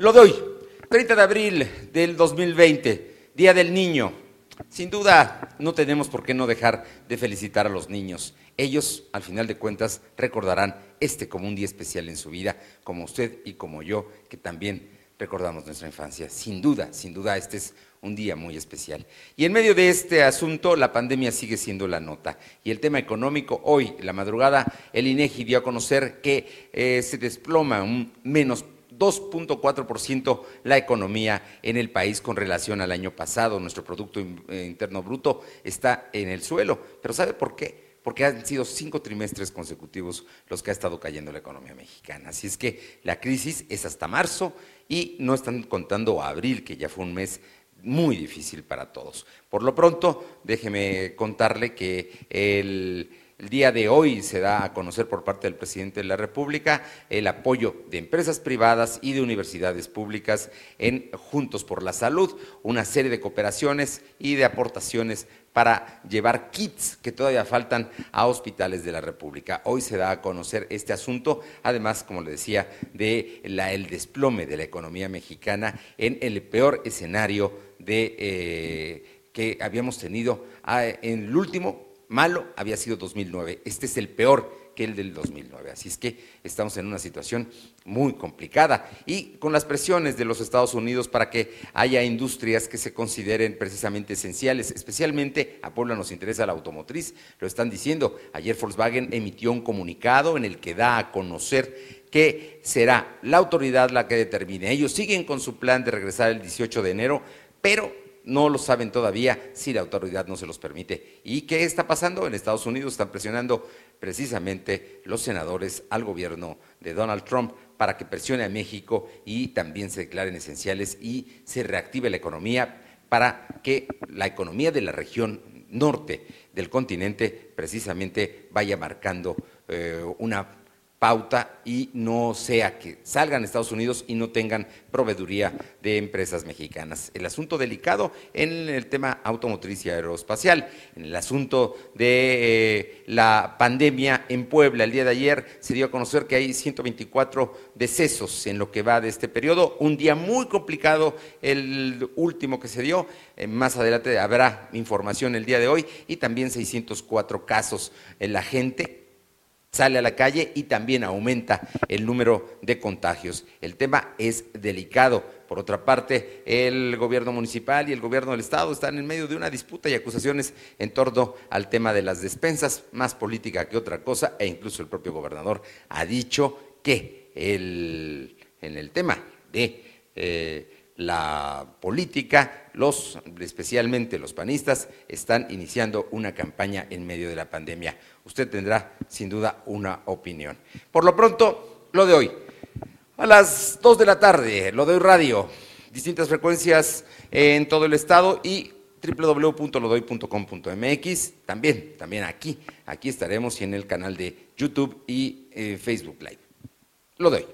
Lo doy. 30 de abril del 2020, Día del Niño. Sin duda, no tenemos por qué no dejar de felicitar a los niños. Ellos, al final de cuentas, recordarán este como un día especial en su vida, como usted y como yo, que también recordamos nuestra infancia. Sin duda, sin duda, este es un día muy especial. Y en medio de este asunto, la pandemia sigue siendo la nota. Y el tema económico, hoy, la madrugada, el INEGI dio a conocer que eh, se desploma un menos 2.4% la economía en el país con relación al año pasado. Nuestro Producto eh, Interno Bruto está en el suelo. Pero ¿sabe por qué? Porque han sido cinco trimestres consecutivos los que ha estado cayendo la economía mexicana. Así es que la crisis es hasta marzo y no están contando abril, que ya fue un mes muy difícil para todos. Por lo pronto, déjeme contarle que el el día de hoy se da a conocer por parte del presidente de la República el apoyo de empresas privadas y de universidades públicas en Juntos por la Salud, una serie de cooperaciones y de aportaciones para llevar kits que todavía faltan a hospitales de la República. Hoy se da a conocer este asunto, además, como le decía, de el desplome de la economía mexicana en el peor escenario de, eh, que habíamos tenido ah, en el último malo había sido 2009. Este es el peor que el del 2009. Así es que estamos en una situación muy complicada y con las presiones de los Estados Unidos para que haya industrias que se consideren precisamente esenciales, especialmente a Puebla nos interesa la automotriz, lo están diciendo. Ayer Volkswagen emitió un comunicado en el que da a conocer que será la autoridad la que determine. Ellos siguen con su plan de regresar el 18 de enero, pero no lo saben todavía si la autoridad no se los permite. ¿Y qué está pasando? En Estados Unidos están presionando precisamente los senadores al gobierno de Donald Trump para que presione a México y también se declaren esenciales y se reactive la economía para que la economía de la región norte del continente precisamente vaya marcando eh, una pauta y no sea que salgan a Estados Unidos y no tengan proveeduría de empresas mexicanas. El asunto delicado en el tema automotriz y aeroespacial, en el asunto de eh, la pandemia en Puebla. El día de ayer se dio a conocer que hay 124 decesos en lo que va de este periodo, un día muy complicado, el último que se dio, eh, más adelante habrá información el día de hoy, y también 604 casos. La gente sale a la calle y también aumenta el número de contagios. El tema es delicado. Por otra parte, el gobierno municipal y el gobierno del Estado están en medio de una disputa y acusaciones en torno al tema de las despensas, más política que otra cosa, e incluso el propio gobernador ha dicho que en el tema de... Eh, la política, los, especialmente los panistas, están iniciando una campaña en medio de la pandemia. Usted tendrá sin duda una opinión. Por lo pronto, lo de hoy. A las 2 de la tarde, lo de hoy radio, distintas frecuencias en todo el estado y www.lodoy.com.mx. También, también aquí, aquí estaremos y en el canal de YouTube y eh, Facebook Live. Lo doy.